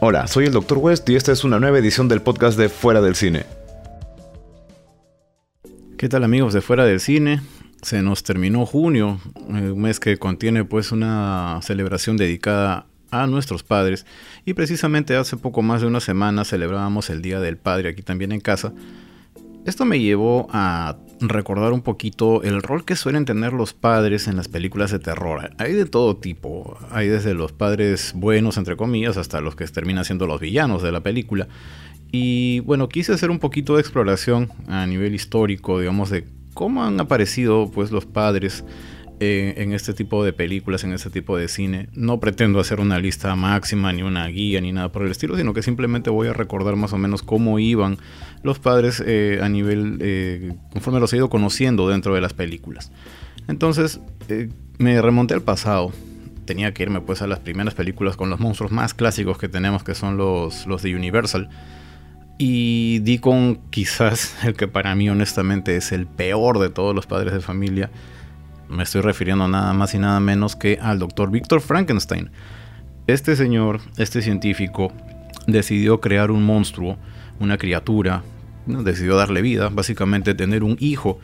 Hola, soy el Dr. West y esta es una nueva edición del podcast de Fuera del Cine. ¿Qué tal amigos de Fuera del Cine? Se nos terminó junio, eh, un mes que contiene pues una celebración dedicada a nuestros padres y precisamente hace poco más de una semana celebrábamos el Día del Padre aquí también en casa. Esto me llevó a recordar un poquito el rol que suelen tener los padres en las películas de terror. Hay de todo tipo, hay desde los padres buenos, entre comillas, hasta los que terminan siendo los villanos de la película. Y bueno, quise hacer un poquito de exploración a nivel histórico, digamos, de cómo han aparecido pues los padres eh, en este tipo de películas, en este tipo de cine. No pretendo hacer una lista máxima, ni una guía, ni nada por el estilo, sino que simplemente voy a recordar más o menos cómo iban los padres eh, a nivel, eh, conforme los he ido conociendo dentro de las películas. Entonces, me remonté al pasado. Tenía que irme pues a las primeras películas con los monstruos más clásicos que tenemos, que son los de Universal. Y di con quizás el que para mí honestamente es el peor de todos los padres de familia, me estoy refiriendo nada más y nada menos que al doctor Víctor Frankenstein. Este señor, este científico, decidió crear un monstruo, una criatura, decidió darle vida, básicamente tener un hijo.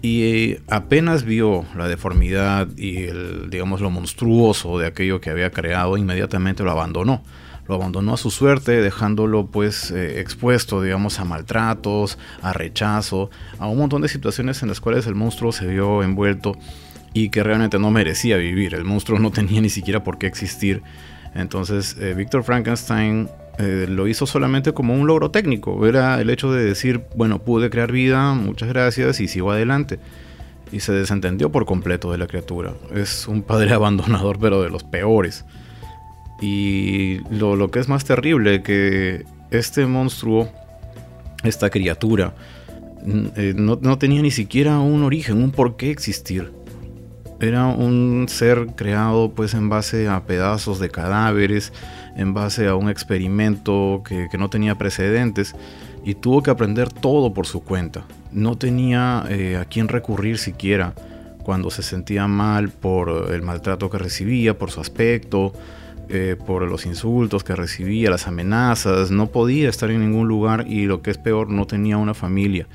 Y apenas vio la deformidad y el, digamos, lo monstruoso de aquello que había creado, inmediatamente lo abandonó lo abandonó a su suerte, dejándolo pues eh, expuesto, digamos, a maltratos, a rechazo, a un montón de situaciones en las cuales el monstruo se vio envuelto y que realmente no merecía vivir. El monstruo no tenía ni siquiera por qué existir. Entonces, eh, Víctor Frankenstein eh, lo hizo solamente como un logro técnico. Era el hecho de decir, bueno, pude crear vida, muchas gracias y sigo adelante. Y se desentendió por completo de la criatura. Es un padre abandonador, pero de los peores. Y lo, que es más terrible, que este monstruo, esta criatura, eh, no, tenía ni siquiera un origen, un por qué existir. Era un ser creado pues en base a pedazos de cadáveres, en base a un experimento que, no tenía precedentes y tuvo que aprender todo por su cuenta. No tenía eh, a quién recurrir siquiera cuando se sentía mal por el maltrato que recibía, por su aspecto, eh, por los insultos que recibía, las amenazas, no podía estar en ningún lugar y lo que es peor, no tenía una familia,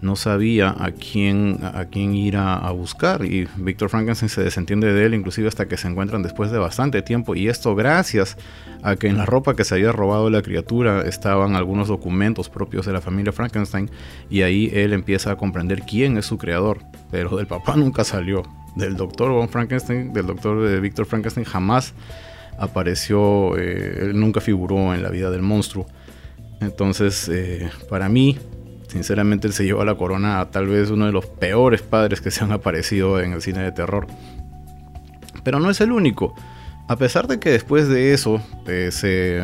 no sabía a quién, a quién ir a, buscar y Víctor Frankenstein se desentiende de él inclusive hasta que se encuentran después de bastante tiempo y esto gracias a que en la ropa que se había robado la criatura estaban algunos documentos propios de la familia Frankenstein y ahí él empieza a comprender quién es su creador, pero del papá nunca salió, del doctor Von Frankenstein, del doctor de Víctor Frankenstein jamás apareció, eh, nunca figuró en la vida del monstruo. Entonces, eh, para mí, sinceramente, él se llevó la corona a tal vez uno de los peores padres que se han aparecido en el cine de terror. Pero no es el único. A pesar de que después de eso eh, se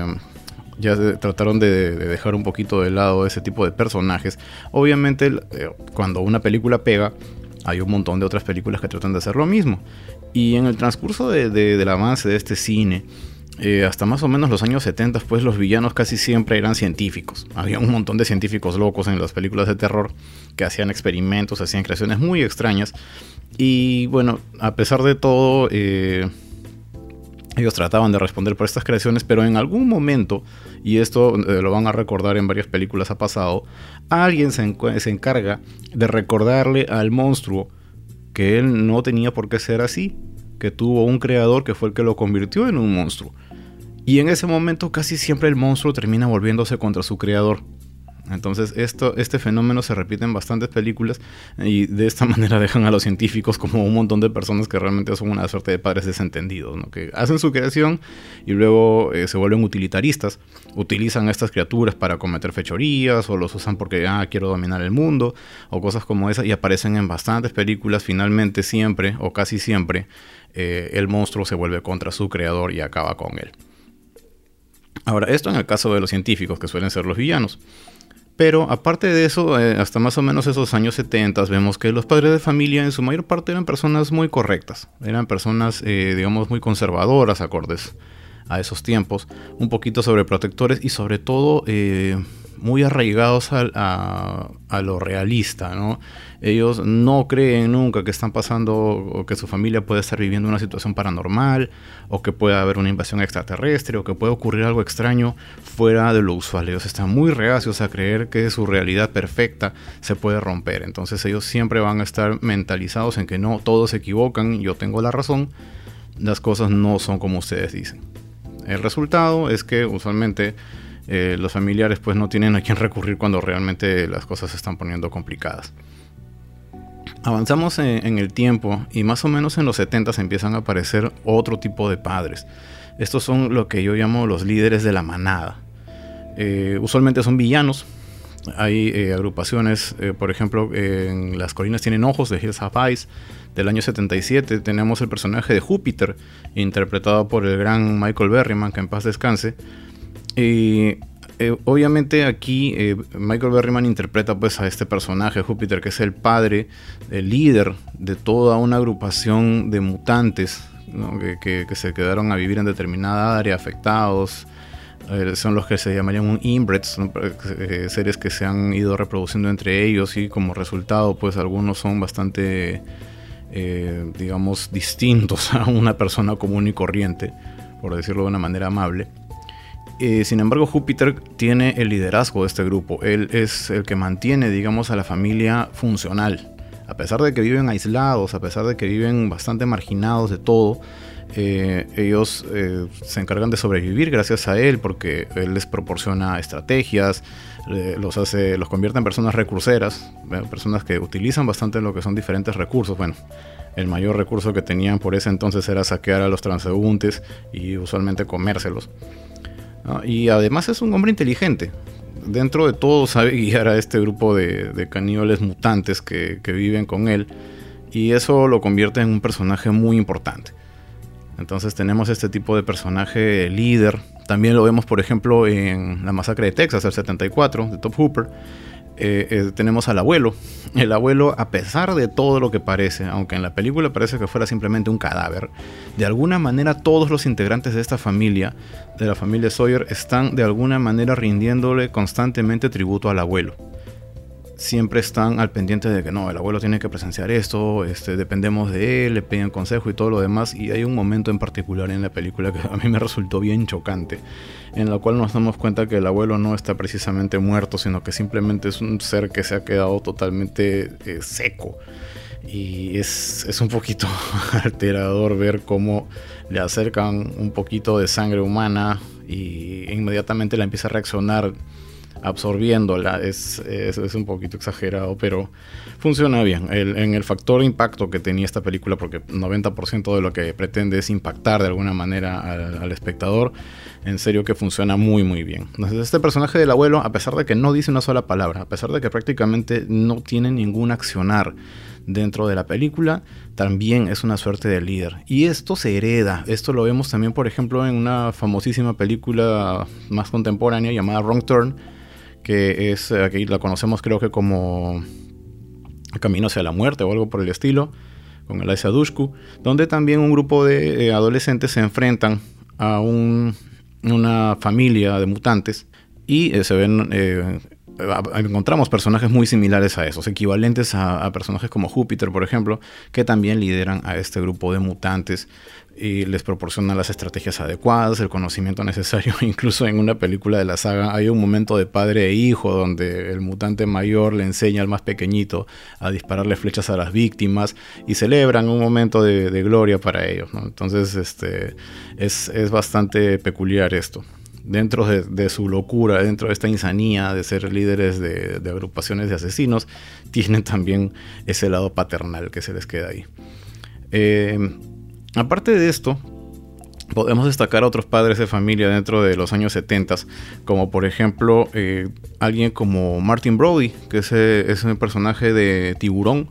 ya trataron de, dejar un poquito de lado ese tipo de personajes. Obviamente, cuando una película pega, hay un montón de otras películas que tratan de hacer lo mismo. Y en el transcurso del avance de este cine, eh, hasta más o menos los años 70, pues los villanos casi siempre eran científicos. Había un montón de científicos locos en las películas de terror que hacían experimentos, hacían creaciones muy extrañas. Y bueno, a pesar de todo, eh, ellos trataban de responder por estas creaciones, pero en algún momento, y esto eh, lo van a recordar en varias películas ha pasado, alguien se encarga de recordarle al monstruo que él no tenía por qué ser así, que tuvo un creador que fue el que lo convirtió en un monstruo. Y en ese momento casi siempre el monstruo termina volviéndose contra su creador. Entonces esto, este fenómeno se repite en bastantes películas y de esta manera dejan a los científicos como un montón de personas que realmente son una suerte de padres desentendidos, que hacen su creación y luego eh, se vuelven utilitaristas, utilizan a estas criaturas para cometer fechorías o los usan porque ah, quiero dominar el mundo o cosas como esas y aparecen en bastantes películas, finalmente siempre o casi siempre eh, el monstruo se vuelve contra su creador y acaba con él. Ahora, esto en el caso de los científicos, que suelen ser los villanos. Pero aparte de eso, eh, hasta más o menos esos años 70 vemos que los padres de familia en su mayor parte eran personas muy correctas, eran personas, eh, digamos, muy conservadoras, acordes a esos tiempos, un poquito sobreprotectores y sobre todo eh, muy arraigados a, lo realista, ¿no? Ellos no creen nunca que están pasando o que su familia puede estar viviendo una situación paranormal o que pueda haber una invasión extraterrestre o que puede ocurrir algo extraño fuera de lo usual. Ellos están muy reacios a creer que su realidad perfecta se puede romper. Entonces ellos siempre van a estar mentalizados en que no, todos se equivocan, yo tengo la razón, las cosas no son como ustedes dicen. El resultado es que usualmente eh, los familiares pues no tienen a quién recurrir cuando realmente las cosas se están poniendo complicadas. Avanzamos en, el tiempo y más o menos en los 70 se empiezan a aparecer otro tipo de padres. Estos son lo que yo llamo los líderes de la manada. Eh, usualmente son villanos. Hay eh, agrupaciones, por ejemplo, en Las Colinas Tienen Ojos de Hills Have Eyes del año 77. Tenemos el personaje de Júpiter, interpretado por el gran Michael Berryman, que en paz descanse y eh, obviamente aquí eh, Michael Berryman interpreta pues a este personaje, Júpiter, que es el padre, el líder de toda una agrupación de mutantes que, se quedaron a vivir en determinada área, afectados. Eh, son los que se llamarían un inbred, son seres que se han ido reproduciendo entre ellos y como resultado pues algunos son bastante, digamos, distintos a una persona común y corriente, por decirlo de una manera amable. Eh, sin embargo, Júpiter tiene el liderazgo de este grupo. Él es el que mantiene, digamos, a la familia funcional. A pesar de que viven aislados, a pesar de que viven bastante marginados de todo, eh, ellos eh, se encargan de sobrevivir gracias a él porque él les proporciona estrategias, los hace, los convierte en personas recurseras, personas que utilizan bastante lo que son diferentes recursos. Bueno, el mayor recurso que tenían por ese entonces era saquear a los transeúntes y usualmente comérselos. Y además es un hombre inteligente. Dentro de todo sabe guiar a este grupo de, caníbales mutantes que, viven con él. Y eso lo convierte en un personaje muy importante. Entonces tenemos este tipo de personaje líder. También lo vemos, por ejemplo, en la masacre de Texas, el 74, de Top Hooper eh, eh, tenemos al abuelo. El abuelo, a pesar de todo lo que parece, aunque en la película parece que fuera simplemente un cadáver, de alguna manera todos los integrantes de esta familia, de la familia Sawyer, están de alguna manera rindiéndole constantemente tributo al abuelo siempre están al pendiente de que no, el abuelo tiene que presenciar esto, este, dependemos de él, le piden consejo y todo lo demás. Y hay un momento en particular en la película que a mí me resultó bien chocante, en la cual nos damos cuenta que el abuelo no está precisamente muerto, sino que simplemente es un ser que se ha quedado totalmente eh, seco. Y es, es un poquito alterador ver cómo le acercan un poquito de sangre humana y inmediatamente la empieza a reaccionar absorbiéndola. Es, es, un poquito exagerado, pero funciona bien. en el factor impacto que tenía esta película, porque 90% de lo que pretende es impactar de alguna manera al, espectador, en serio que funciona muy muy bien. Entonces este personaje del abuelo, a pesar de que no dice una sola palabra, a pesar de que prácticamente no tiene ningún accionar, dentro de la película, también es una suerte de líder. Y esto se hereda. Esto lo vemos también, por ejemplo, en una famosísima película más contemporánea llamada Wrong Turn, que es, eh, aquí la conocemos creo que como Camino hacia la muerte o algo por el estilo, con Eliza Dushku, donde también un grupo de eh, adolescentes se enfrentan a una familia de mutantes y eh, se ven encontramos personajes muy similares a esos, equivalentes a, personajes como Júpiter, por ejemplo, que también lideran a este grupo de mutantes y les proporcionan las estrategias adecuadas, el conocimiento necesario. Incluso en una película de la saga hay un momento de padre e hijo donde el mutante mayor le enseña al más pequeñito a dispararle flechas a las víctimas y celebran un momento de, gloria para ellos. Entonces este, es, es bastante peculiar esto dentro de, su locura, dentro de esta insanía de ser líderes de, agrupaciones de asesinos, tienen también ese lado paternal que se les queda ahí. Eh, aparte de esto, podemos destacar a otros padres de familia dentro de los años 70, como por ejemplo eh, alguien como Martin Brody, que es, es un personaje de tiburón.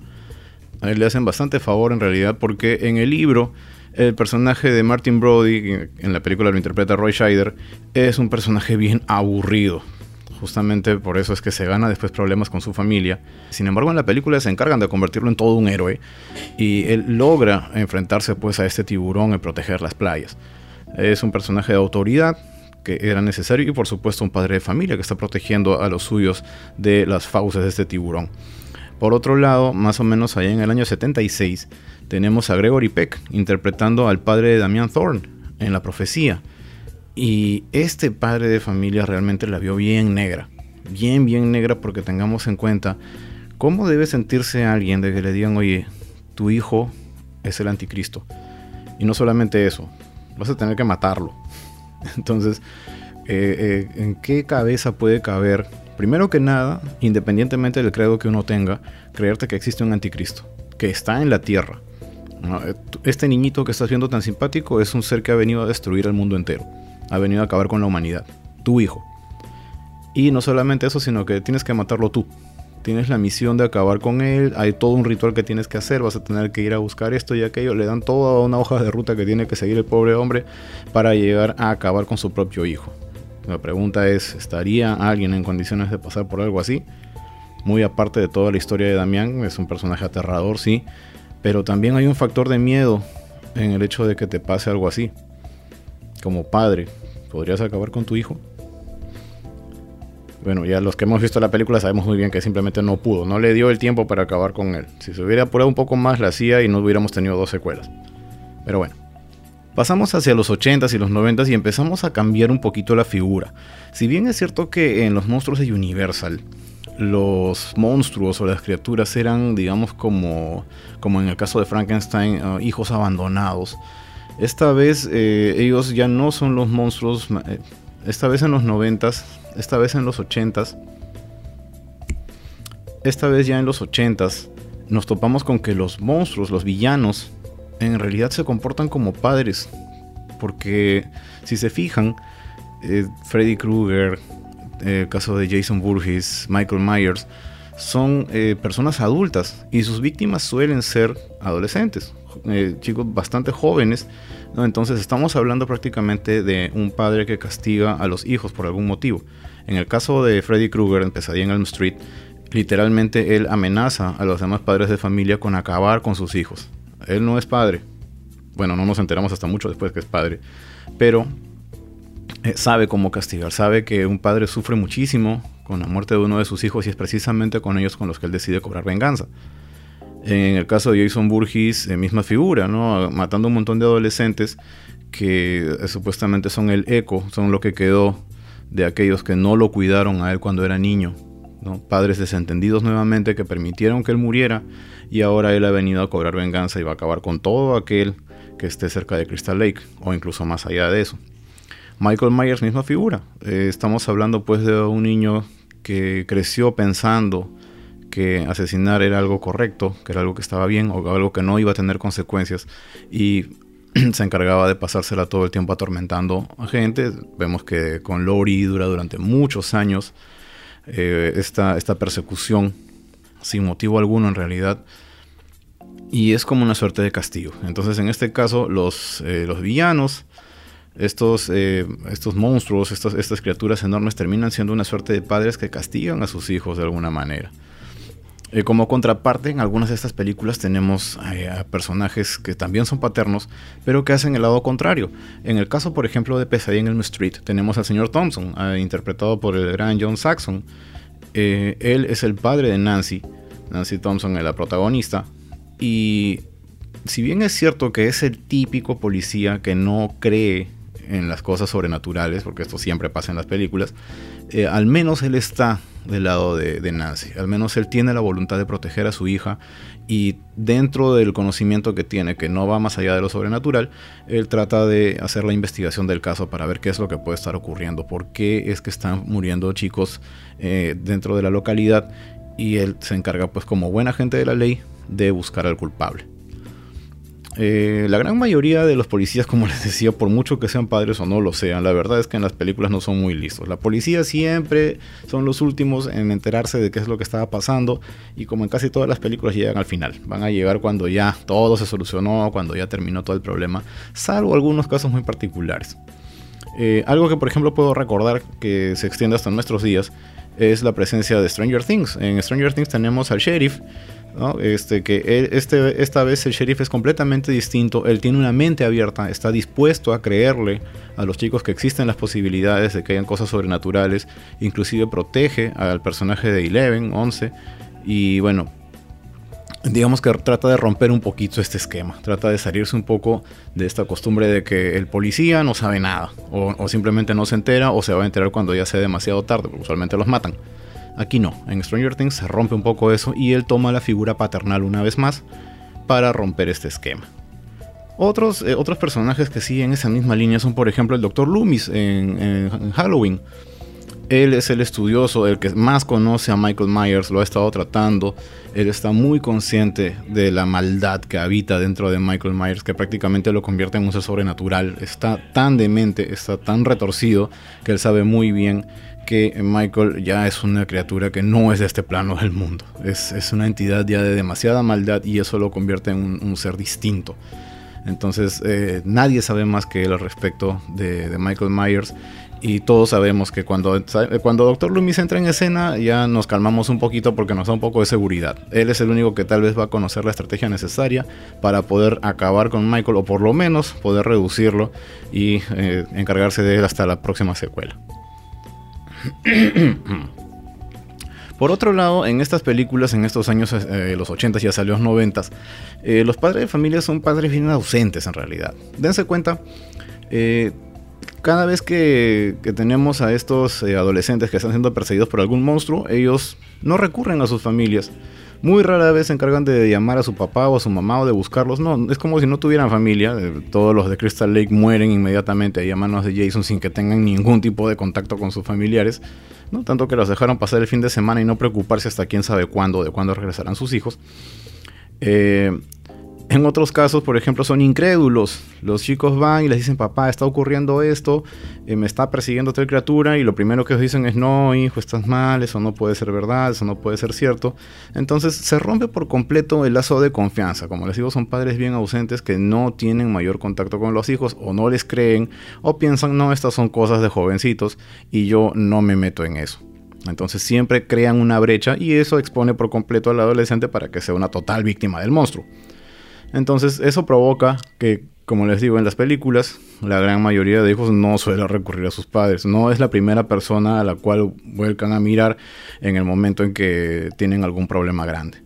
A él le hacen bastante favor en realidad porque en el libro el personaje de Martin Brody, en la película lo interpreta Roy Scheider, es un personaje bien aburrido. Justamente por eso es que se gana después problemas con su familia. Sin embargo, en la película se encargan de convertirlo en todo un héroe y él logra enfrentarse pues a este tiburón y proteger las playas. Es un personaje de autoridad que era necesario y por supuesto un padre de familia que está protegiendo a los suyos de las fauces de este tiburón. Por otro lado, más o menos allá en el año 76, tenemos a Gregory Peck interpretando al padre de Damian Thorne en la profecía. Y este padre de familia realmente la vio bien negra. Bien, bien negra porque tengamos en cuenta cómo debe sentirse alguien de que le digan, oye, tu hijo es el anticristo. Y no solamente eso, vas a tener que matarlo. Entonces, eh, eh, ¿en qué cabeza puede caber, primero que nada, independientemente del credo que uno tenga, creerte que existe un anticristo, que está en la tierra? Eh, este niñito que estás viendo tan simpático es un ser que ha venido a destruir el mundo entero, ha venido a acabar con la humanidad, tu hijo. Y no solamente eso, sino que tienes que matarlo tú tienes la misión de acabar con él, hay todo un ritual que tienes que hacer, vas a tener que ir a buscar esto y aquello, le dan toda una hoja de ruta que tiene que seguir el pobre hombre para llegar a acabar con su propio hijo. La pregunta es, ¿estaría alguien en condiciones de pasar por algo así? Muy aparte de toda la historia de Damián, es un personaje aterrador, sí, pero también hay un factor de miedo en el hecho de que te pase algo así. Como padre, ¿podrías acabar con tu hijo? bueno, ya los que hemos visto la película sabemos muy bien que simplemente no pudo, no le dio el tiempo para acabar con él. Si se hubiera apurado un poco más, la hacía y no hubiéramos tenido dos secuelas. Pero bueno. Pasamos hacia los 80s y los 90s y empezamos a cambiar un poquito la figura. Si bien es cierto que en los monstruos de Universal los monstruos o las criaturas eran, digamos, como, como en el caso de Frankenstein, uh, hijos abandonados. Esta vez eh, ellos ya no son los monstruos, eh, esta vez en los 90s esta vez en los 80s, esta vez ya en los 80s, nos topamos con que los monstruos, los villanos, en realidad se comportan como padres. Porque si se fijan, eh, Freddy Krueger, el caso de Jason Burgess, Michael Myers, son personas adultas y sus víctimas suelen ser adolescentes, chicos bastante jóvenes. Entonces estamos hablando prácticamente de un padre que castiga a los hijos por algún motivo. En el caso de Freddy Krueger en Pesadilla en Elm Street, literalmente él amenaza a los demás padres de familia con acabar con sus hijos. Él no es padre. Bueno, no nos enteramos hasta mucho después que es padre. Pero eh, sabe cómo castigar. Sabe que un padre sufre muchísimo con la muerte de uno de sus hijos y es precisamente con ellos con los que él decide cobrar venganza. En el caso de Jason Burgess, eh, misma figura, ¿no? Matando un montón de adolescentes que eh, supuestamente son el eco, son lo que quedó de aquellos que no lo cuidaron a él cuando era niño, ¿no? padres desentendidos nuevamente que permitieron que él muriera y ahora él ha venido a cobrar venganza y va a acabar con todo aquel que esté cerca de Crystal Lake o incluso más allá de eso. Michael Myers, misma figura. Eh, estamos hablando pues de un niño que creció pensando que asesinar era algo correcto, que era algo que estaba bien o algo que no iba a tener consecuencias y se encargaba de pasársela todo el tiempo atormentando a gente. Vemos que con Lori dura durante muchos años eh, esta, persecución sin motivo alguno en realidad. Y es como una suerte de castigo. Entonces en este caso los, eh, los villanos, estos, eh, estos monstruos, estas criaturas enormes terminan siendo una suerte de padres que castigan a sus hijos de alguna manera. Eh, como contraparte, en algunas de estas películas tenemos eh, a personajes que también son paternos, pero que hacen el lado contrario. En el caso, por ejemplo, de Pesadilla en Elm Street, tenemos al señor Thompson, eh, interpretado por el gran John Saxon. él es el padre de Nancy. Nancy Thompson es la protagonista. Y si bien es cierto que es el típico policía que no cree en las cosas sobrenaturales, porque esto siempre pasa en las películas, al menos él está del lado de, Nancy. Al menos él tiene la voluntad de proteger a su hija y dentro del conocimiento que tiene, que no va más allá de lo sobrenatural, él trata de hacer la investigación del caso para ver qué es lo que puede estar ocurriendo, por qué es que están muriendo chicos eh, dentro de la localidad y él se encarga pues como buen agente de la ley de buscar al culpable. Eh, la gran mayoría de los policías, como les decía, por mucho que sean padres o no lo sean, la verdad es que en las películas no son muy listos. La policía siempre son los últimos en enterarse de qué es lo que estaba pasando y como en casi todas las películas llegan al final. Van a llegar cuando ya todo se solucionó, cuando ya terminó todo el problema, salvo algunos casos muy particulares. Eh, algo que por ejemplo puedo recordar que se extiende hasta nuestros días es la presencia de Stranger Things. En Stranger Things tenemos al sheriff, este, que este, esta vez el sheriff es completamente distinto, él tiene una mente abierta, está dispuesto a creerle a los chicos que existen las posibilidades de que hayan cosas sobrenaturales, inclusive protege al personaje de Eleven, 11, y bueno, digamos que trata de romper un poquito este esquema, trata de salirse un poco de esta costumbre de que el policía no sabe nada, o, o simplemente no se entera, o se va a enterar cuando ya sea demasiado tarde, porque usualmente los matan. Aquí no, en Stranger Things se rompe un poco eso y él toma la figura paternal una vez más para romper este esquema. Otros, eh, otros personajes que siguen esa misma línea son, por ejemplo, el Dr. Loomis en, Halloween. Él es el estudioso, el que más conoce a Michael Myers, lo ha estado tratando. Él está muy consciente de la maldad que habita dentro de Michael Myers, que prácticamente lo convierte en un ser sobrenatural. Está tan demente, está tan retorcido, que él sabe muy bien que Michael ya es una criatura que no es de este plano del mundo. Es, una entidad ya de demasiada maldad y eso lo convierte en un, ser distinto. Entonces eh, nadie sabe más que él al respecto de, Michael Myers y todos sabemos que cuando, cuando Dr. Loomis entra en escena ya nos calmamos un poquito porque nos da un poco de seguridad. Él es el único que tal vez va a conocer la estrategia necesaria para poder acabar con Michael o por lo menos poder reducirlo y eh, encargarse de él hasta la próxima secuela. Por otro lado, en estas películas, en estos años, eh, los 80 ya salió los 90, eh, los padres de familia son padres bien ausentes en realidad. Dense cuenta, eh, cada vez que, que, tenemos a estos adolescentes que están siendo perseguidos por algún monstruo, ellos no recurren a sus familias. Muy rara vez se encargan de llamar a su papá o a su mamá o de buscarlos. No, es como si no tuvieran familia. Todos los de Crystal Lake mueren inmediatamente ahí a manos de Jason sin que tengan ningún tipo de contacto con sus familiares. ¿no? Tanto que los dejaron pasar el fin de semana y no preocuparse hasta quién sabe cuándo, de cuándo regresarán sus hijos. Eh, en otros casos, por ejemplo, son incrédulos. Los chicos van y les dicen, papá, está ocurriendo esto, eh, me está persiguiendo tal criatura, y lo primero que ellos dicen es, no, hijo, estás mal, eso no puede ser verdad, eso no puede ser cierto. Entonces se rompe por completo el lazo de confianza. Como les digo, son padres bien ausentes que no tienen mayor contacto con los hijos, o no les creen, o piensan, no, estas son cosas de jovencitos, y yo no me meto en eso. Entonces siempre crean una brecha y eso expone por completo al adolescente para que sea una total víctima del monstruo. Entonces eso provoca que, como les digo, en las películas la gran mayoría de hijos no suele recurrir a sus padres. No es la primera persona a la cual vuelcan a mirar en el momento en que tienen algún problema grande.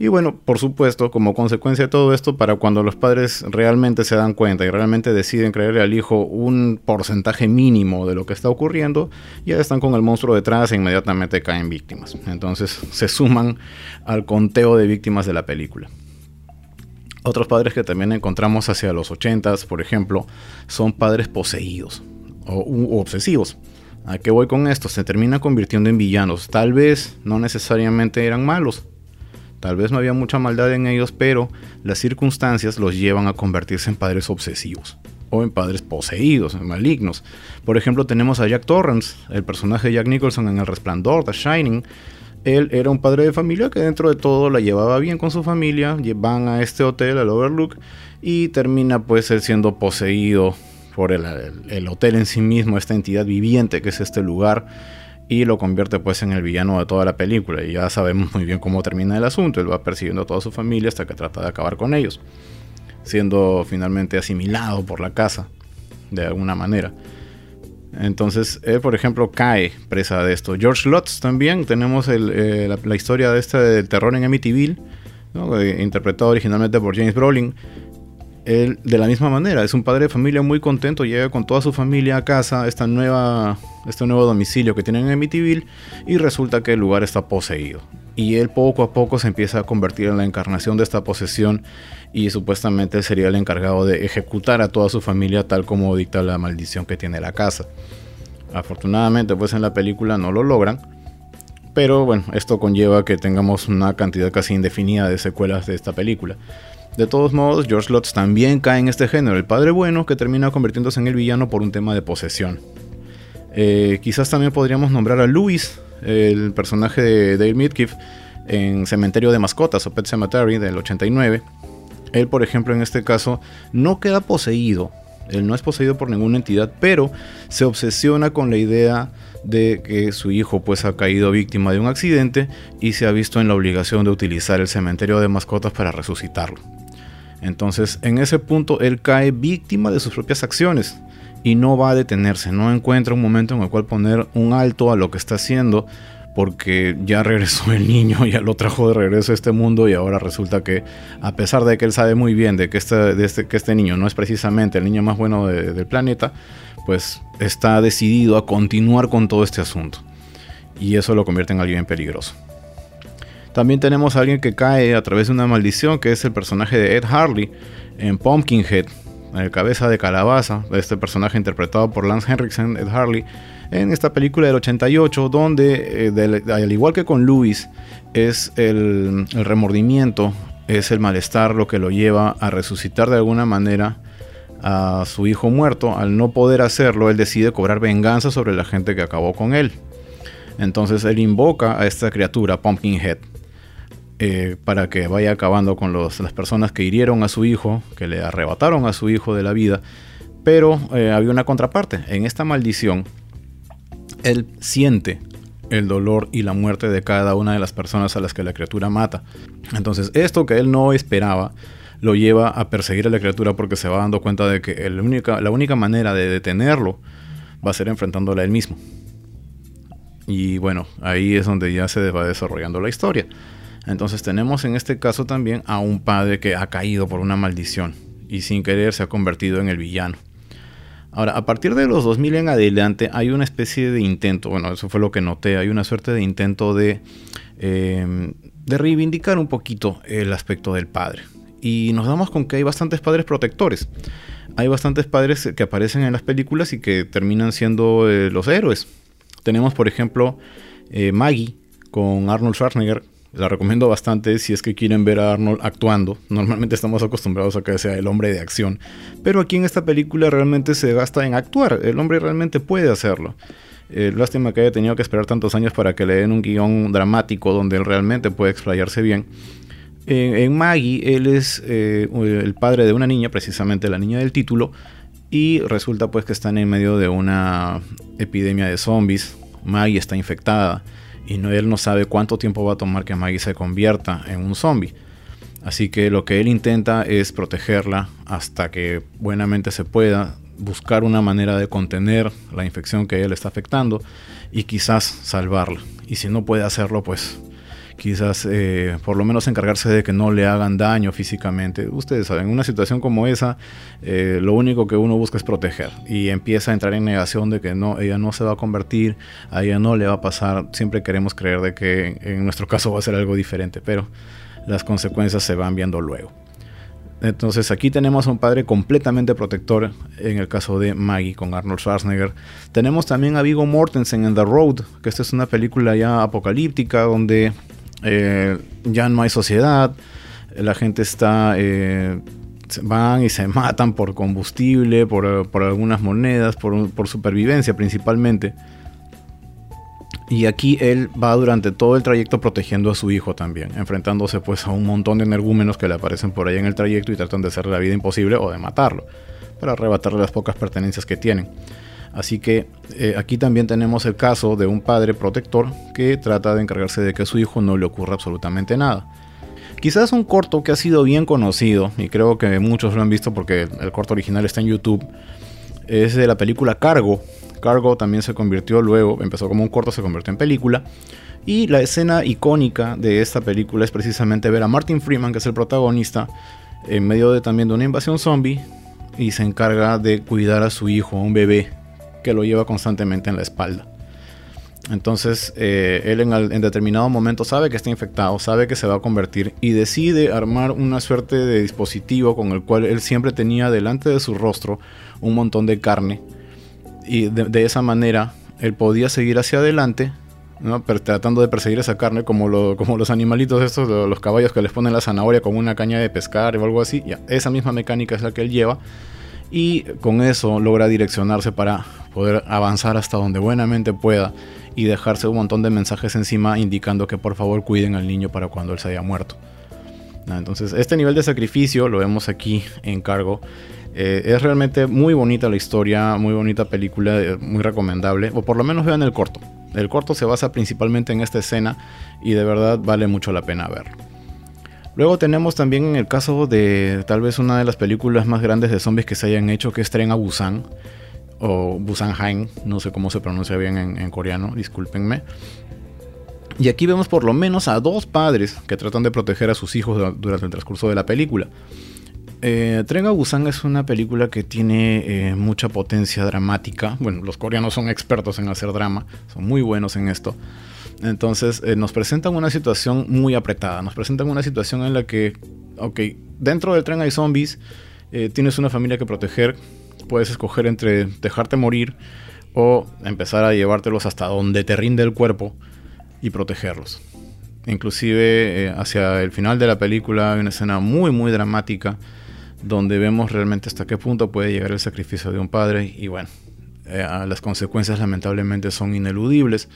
Y bueno, por supuesto, como consecuencia de todo esto, para cuando los padres realmente se dan cuenta y realmente deciden creerle al hijo un porcentaje mínimo de lo que está ocurriendo, ya están con el monstruo detrás e inmediatamente caen víctimas. Entonces se suman al conteo de víctimas de la película. Otros padres que también encontramos hacia los 80 por ejemplo, son padres poseídos o obsesivos. ¿A qué voy con esto? Se termina convirtiendo en villanos. Tal vez no necesariamente eran malos. Tal vez no había mucha maldad en ellos, pero las circunstancias los llevan a convertirse en padres obsesivos o en padres poseídos, en malignos. Por ejemplo, tenemos a Jack Torrance, el personaje de Jack Nicholson en El Resplandor, The Shining, él era un padre de familia que dentro de todo la llevaba bien con su familia, van a este hotel, al Overlook, y termina pues él siendo poseído por el, hotel en sí mismo, esta entidad viviente que es este lugar, y lo convierte pues en el villano de toda la película. Y ya sabemos muy bien cómo termina el asunto, él va persiguiendo a toda su familia hasta que trata de acabar con ellos, siendo finalmente asimilado por la casa, de alguna manera. Entonces, por ejemplo, cae presa de esto. George Lutz también, tenemos eh, la, historia de este del terror en Amityville, eh, interpretado originalmente por James Brolin. Él, de la misma manera, es un padre de familia muy contento, llega con toda su familia a casa, esta nueva, este nuevo domicilio que tienen en Amityville, y resulta que el lugar está poseído. Y él poco a poco se empieza a convertir en la encarnación de esta posesión y supuestamente sería el encargado de ejecutar a toda su familia tal como dicta la maldición que tiene la casa. Afortunadamente pues en la película no lo logran, pero bueno, esto conlleva que tengamos una cantidad casi indefinida de secuelas de esta película. De todos modos, George Lutz también cae en este género, el padre bueno que termina convirtiéndose en el villano por un tema de posesión. Eh, quizás también podríamos nombrar a Louis, el personaje de Dale Midkiff, en Cementerio de Mascotas o Pet Cemetery del 89, él, por ejemplo, en este caso, no queda poseído. Él no es poseído por ninguna entidad, pero se obsesiona con la idea de que su hijo pues ha caído víctima de un accidente y se ha visto en la obligación de utilizar el cementerio de mascotas para resucitarlo. Entonces, en ese punto él cae víctima de sus propias acciones y no va a detenerse, no encuentra un momento en el cual poner un alto a lo que está haciendo porque ya regresó el niño, ya lo trajo de regreso a este mundo y ahora resulta que a pesar de que él sabe muy bien de que este, que este niño no es precisamente el niño más bueno del planeta, pues está decidido a continuar con todo este asunto. Y eso lo convierte en alguien peligroso. También tenemos a alguien que cae a través de una maldición, que es el personaje de Ed Harley en Pumpkinhead, el cabeza de calabaza, este personaje interpretado por Lance Henriksen, Ed Harley, en esta película del 88, donde, eh, al igual que con Louis, es el, el remordimiento, es el malestar lo que lo lleva a resucitar de alguna manera a su hijo muerto. Al no poder hacerlo, él decide cobrar venganza sobre la gente que acabó con él. Entonces él invoca a esta criatura, Pumpkinhead, eh, para que vaya acabando con las personas que hirieron a su hijo, que le arrebataron a su hijo de la vida. Pero eh, había una contraparte. En esta maldición, él siente el dolor y la muerte de cada una de las personas a las que la criatura mata. Entonces, esto que él no esperaba lo lleva a perseguir a la criatura porque se va dando cuenta de que única, la única manera de detenerlo va a ser enfrentándola él mismo. Y bueno, ahí es donde ya se va desarrollando la historia. Entonces tenemos en este caso también a un padre que ha caído por una maldición y sin querer se ha convertido en el villano. Ahora, a partir de los 2000 en adelante hay una especie de intento, bueno, eso fue lo que noté, hay una suerte de intento de, em, de reivindicar un poquito el aspecto del padre. Y nos damos con que hay bastantes padres protectores. Hay bastantes padres que aparecen en las películas y que terminan siendo eh, los héroes. Tenemos, por ejemplo, eh, Maggie con Arnold Schwarzenegger, la recomiendo bastante si es que quieren ver a Arnold actuando. Normalmente estamos acostumbrados a que sea el hombre de acción. Pero aquí en esta película realmente se gasta en actuar. El hombre realmente puede hacerlo. Eh, lástima que haya tenido que esperar tantos años para que le den un guion dramático donde él realmente puede explayarse bien. en Maggie, él es eh, el padre de una niña, precisamente la niña del título, y resulta pues que están en medio de una epidemia de zombies. Maggie está infectada y él no sabe cuánto tiempo va a tomar que Maggie se convierta en un zombie. Así que lo que él intenta es protegerla hasta que buenamente se pueda, buscar una manera de contener la infección que él está afectando y quizás salvarla. Y si no puede hacerlo, pues quizás eh, por lo menos encargarse de que no le hagan daño físicamente. Ustedes saben, en una situación como esa, eh, lo único que uno busca es proteger y empieza a entrar en negación de que no, ella no se va a convertir, a ella no le va a pasar. Siempre queremos creer de que en nuestro caso va a ser algo diferente, pero las consecuencias se van viendo luego. Entonces aquí tenemos a un padre completamente protector en el caso de Maggie con Arnold Schwarzenegger. Tenemos también a Vigo Mortensen en The Road, que esta es una película ya apocalíptica donde eh, ya no hay sociedad, la gente está, eh, van y se matan por combustible, por, algunas monedas, por, supervivencia principalmente. Y aquí él va durante todo el trayecto protegiendo a su hijo también, enfrentándose pues a un montón de energúmenos que le aparecen por ahí en el trayecto y tratan de hacerle la vida imposible o de matarlo, para arrebatarle las pocas pertenencias que tienen. Así que eh, aquí también tenemos el caso de un padre protector que trata de encargarse de que a su hijo no le ocurra absolutamente nada. Quizás un corto que ha sido bien conocido, y creo que muchos lo han visto porque el corto original está en YouTube, es de la película Cargo. Cargo también se convirtió luego, empezó como un corto, se convirtió en película. Y la escena icónica de esta película es precisamente ver a Martin Freeman, que es el protagonista, en medio de también de una invasión zombie, y se encarga de cuidar a su hijo, un bebé que lo lleva constantemente en la espalda. Entonces, eh, él en, determinado momento sabe que está infectado, sabe que se va a convertir y decide armar una suerte de dispositivo con el cual él siempre tenía delante de su rostro un montón de carne. Y de, esa manera él podía seguir hacia adelante, tratando de perseguir esa carne como, como los animalitos estos, los caballos que les ponen la zanahoria con una caña de pescar o algo así. Ya, esa misma mecánica es la que él lleva y con eso logra direccionarse para poder avanzar hasta donde buenamente pueda y dejarse un montón de mensajes encima indicando que por favor cuiden al niño para cuando él se haya muerto. Entonces este nivel de sacrificio lo vemos aquí en cargo. Eh, es realmente muy bonita la historia, muy bonita película, eh, muy recomendable, o por lo menos vean el corto. El corto se basa principalmente en esta escena y de verdad vale mucho la pena verlo. Luego tenemos también en el caso de tal vez una de las películas más grandes de zombies que se hayan hecho, que es Tren a Busan, o Busanhain, no sé cómo se pronuncia bien en, coreano, discúlpenme. Y aquí vemos por lo menos a dos padres que tratan de proteger a sus hijos durante el transcurso de la película. Eh, Tren a Busan es una película que tiene eh, mucha potencia dramática. Bueno, los coreanos son expertos en hacer drama, son muy buenos en esto. Entonces eh, nos presentan una situación muy apretada, nos presentan una situación en la que, ok, dentro del tren hay zombies, eh, tienes una familia que proteger, puedes escoger entre dejarte morir o empezar a llevártelos hasta donde te rinde el cuerpo y protegerlos. Inclusive eh, hacia el final de la película hay una escena muy muy dramática donde vemos realmente hasta qué punto puede llegar el sacrificio de un padre y bueno, las consecuencias lamentablemente son ineludibles.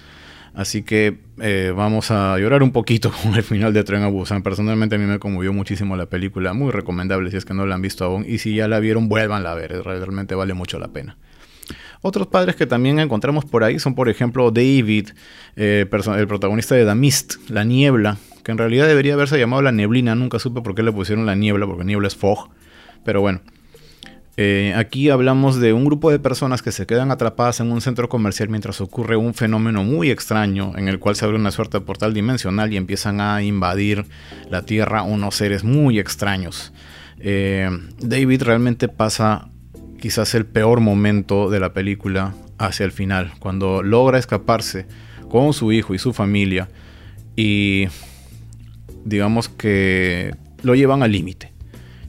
Así que eh, vamos a llorar un poquito con el final de Tren a Busan. Personalmente a mí me conmovió muchísimo la película. Muy recomendable si es que no la han visto aún. Y si ya la vieron, vuelvan a ver. Realmente vale mucho la pena. Otros padres que también encontramos por ahí son, por ejemplo, David, eh, el protagonista de The Mist, La Niebla, que en realidad debería haberse llamado La Neblina. Nunca supe por qué le pusieron La Niebla, porque Niebla es fog. Pero bueno, eh, aquí hablamos de un grupo de personas que se quedan atrapadas en un centro comercial mientras ocurre un fenómeno muy extraño en el cual se abre una suerte de portal dimensional y empiezan a invadir la Tierra unos seres muy extraños. Eh, David realmente pasa quizás el peor momento de la película hacia el final, cuando logra escaparse con su hijo y su familia y digamos que lo llevan al límite.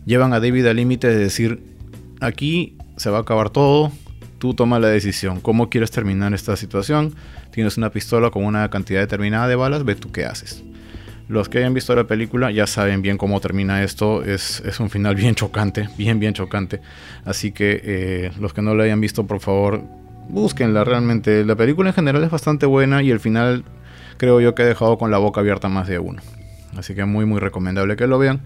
Llevan a David al límite de decir, aquí se va a acabar todo, tú tomas la decisión, cómo quieres terminar esta situación, tienes una pistola con una cantidad determinada de balas, ve tú qué haces. Los que hayan visto la película ya saben bien cómo termina esto, es, un final bien chocante, bien, bien chocante. Así que eh, los que no la hayan visto, por favor, búsquenla realmente. La película en general es bastante buena y el final creo yo que ha dejado con la boca abierta más de uno. Así que muy, muy recomendable que lo vean.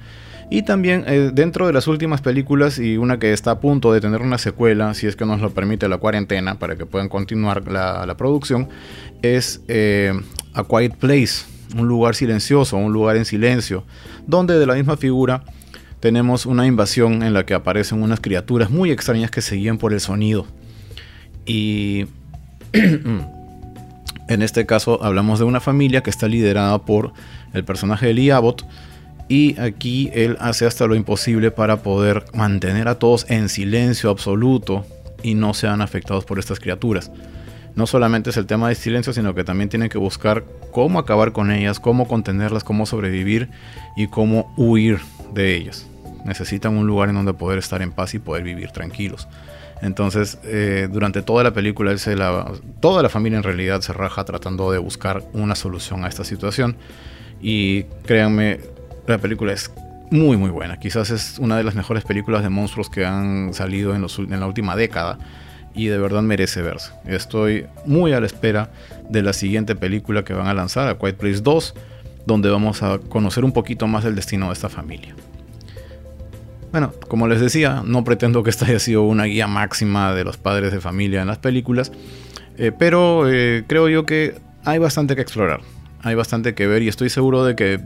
Y también eh, dentro de las últimas películas y una que está a punto de tener una secuela, si es que nos lo permite la cuarentena para que puedan continuar la, producción, es eh, A Quiet Place, un lugar silencioso, un lugar en silencio, donde de la misma figura tenemos una invasión en la que aparecen unas criaturas muy extrañas que seguían por el sonido. Y en este caso hablamos de una familia que está liderada por el personaje de Lee Abbott, y aquí él hace hasta lo imposible para poder mantener a todos en silencio absoluto y no sean afectados por estas criaturas. No solamente es el tema de silencio, sino que también tienen que buscar cómo acabar con ellas, cómo contenerlas, cómo sobrevivir y cómo huir de ellas. Necesitan un lugar en donde poder estar en paz y poder vivir tranquilos. Entonces, eh, durante toda la película, toda la familia en realidad se raja tratando de buscar una solución a esta situación. Y créanme, la película es muy muy buena. Quizás es una de las mejores películas de monstruos que han salido en, la última década. Y de verdad merece verse. Estoy muy a la espera de la siguiente película que van a lanzar, A Quiet Place 2, donde vamos a conocer un poquito más el destino de esta familia. Bueno, como les decía, no pretendo que esta haya sido una guía máxima de los padres de familia en las películas, eh, pero eh, creo yo que hay bastante que explorar, hay bastante que ver y estoy seguro de que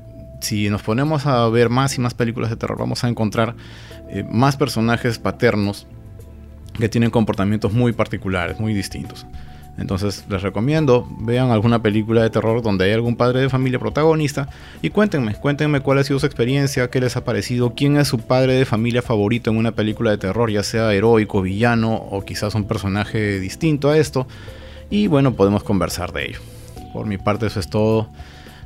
si nos ponemos a ver más y más películas de terror, vamos a encontrar eh, más personajes paternos que tienen comportamientos muy particulares, muy distintos. Entonces les recomiendo, vean alguna película de terror donde hay algún padre de familia protagonista y cuéntenme, cuéntenme cuál ha sido su experiencia, qué les ha parecido, quién es su padre de familia favorito en una película de terror, ya sea heroico, villano o quizás un personaje distinto a esto. Y bueno, podemos conversar de ello. Por mi parte eso es todo